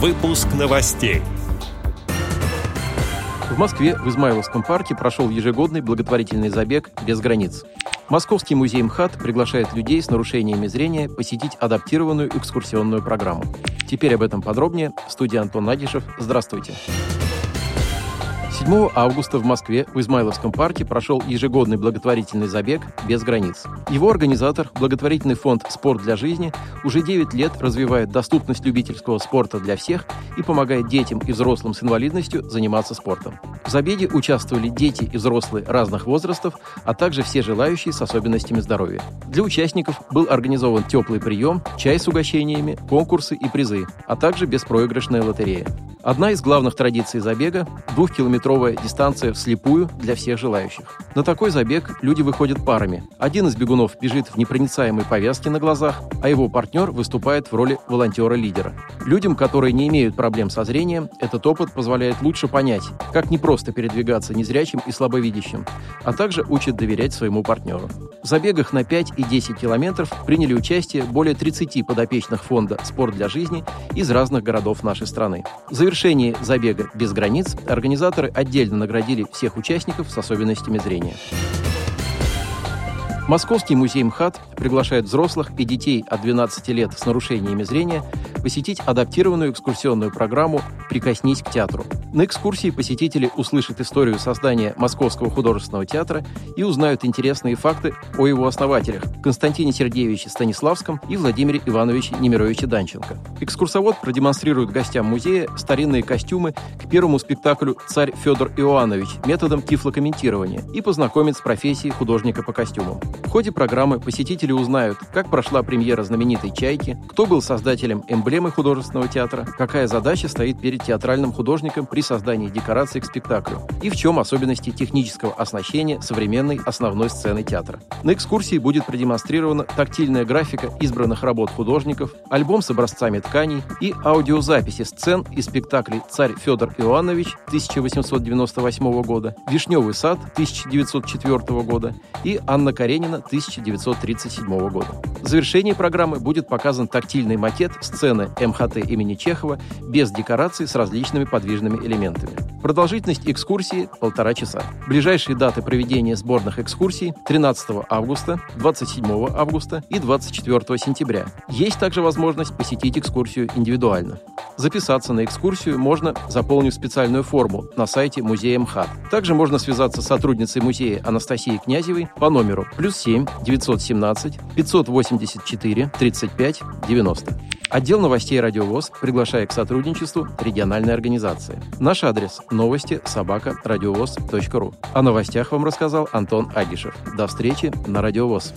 Выпуск новостей. В Москве в Измайловском парке прошел ежегодный благотворительный забег «Без границ». Московский музей МХАТ приглашает людей с нарушениями зрения посетить адаптированную экскурсионную программу. Теперь об этом подробнее. В студии Антон Нагишев. Здравствуйте. Здравствуйте. 7 августа в Москве в Измайловском парке прошел ежегодный благотворительный забег «Без границ». Его организатор, благотворительный фонд «Спорт для жизни», уже 9 лет развивает доступность любительского спорта для всех и помогает детям и взрослым с инвалидностью заниматься спортом. В забеге участвовали дети и взрослые разных возрастов, а также все желающие с особенностями здоровья. Для участников был организован теплый прием, чай с угощениями, конкурсы и призы, а также беспроигрышная лотерея. Одна из главных традиций забега – двухкилометровая дистанция вслепую для всех желающих. На такой забег люди выходят парами. Один из бегунов бежит в непроницаемой повязке на глазах, а его партнер выступает в роли волонтера-лидера. Людям, которые не имеют проблем со зрением, этот опыт позволяет лучше понять, как не просто передвигаться незрячим и слабовидящим, а также учит доверять своему партнеру. В забегах на 5 и 10 километров приняли участие более 30 подопечных фонда «Спорт для жизни» из разных городов нашей страны. В завершении забега «Без границ» организаторы отдельно наградили всех участников с особенностями зрения. Московский музей МХАТ приглашает взрослых и детей от 12 лет с нарушениями зрения посетить адаптированную экскурсионную программу «Прикоснись к театру». На экскурсии посетители услышат историю создания Московского художественного театра и узнают интересные факты о его основателях Константине Сергеевиче Станиславском и Владимире Ивановиче Немировиче Данченко. Экскурсовод продемонстрирует гостям музея старинные костюмы к первому спектаклю «Царь Федор Иоаннович» методом тифлокомментирования и познакомит с профессией художника по костюмам. В ходе программы посетители узнают, как прошла премьера знаменитой «Чайки», кто был создателем эмблемы художественного театра, какая задача стоит перед театральным художником при создании декораций к спектаклю и в чем особенности технического оснащения современной основной сцены театра. На экскурсии будет продемонстрирована тактильная графика избранных работ художников, альбом с образцами тканей и аудиозаписи сцен из спектаклей «Царь Федор Иоаннович» 1898 года, «Вишневый сад» 1904 года и «Анна Каренина» 1937 года. В завершении программы будет показан тактильный макет сцены МХТ имени Чехова без декораций с различными подвижными элементами. Продолжительность экскурсии – полтора часа. Ближайшие даты проведения сборных экскурсий – 13 августа, 27 августа и 24 сентября. Есть также возможность посетить экскурсию индивидуально. Записаться на экскурсию можно, заполнив специальную форму на сайте музея МХАТ. Также можно связаться с сотрудницей музея Анастасией Князевой по номеру плюс 7 917 584 35 90. Отдел новостей «Радиовоз» приглашает к сотрудничеству региональной организации. Наш адрес – новости собака ру. О новостях вам рассказал Антон Агишев. До встречи на «Радиовоз».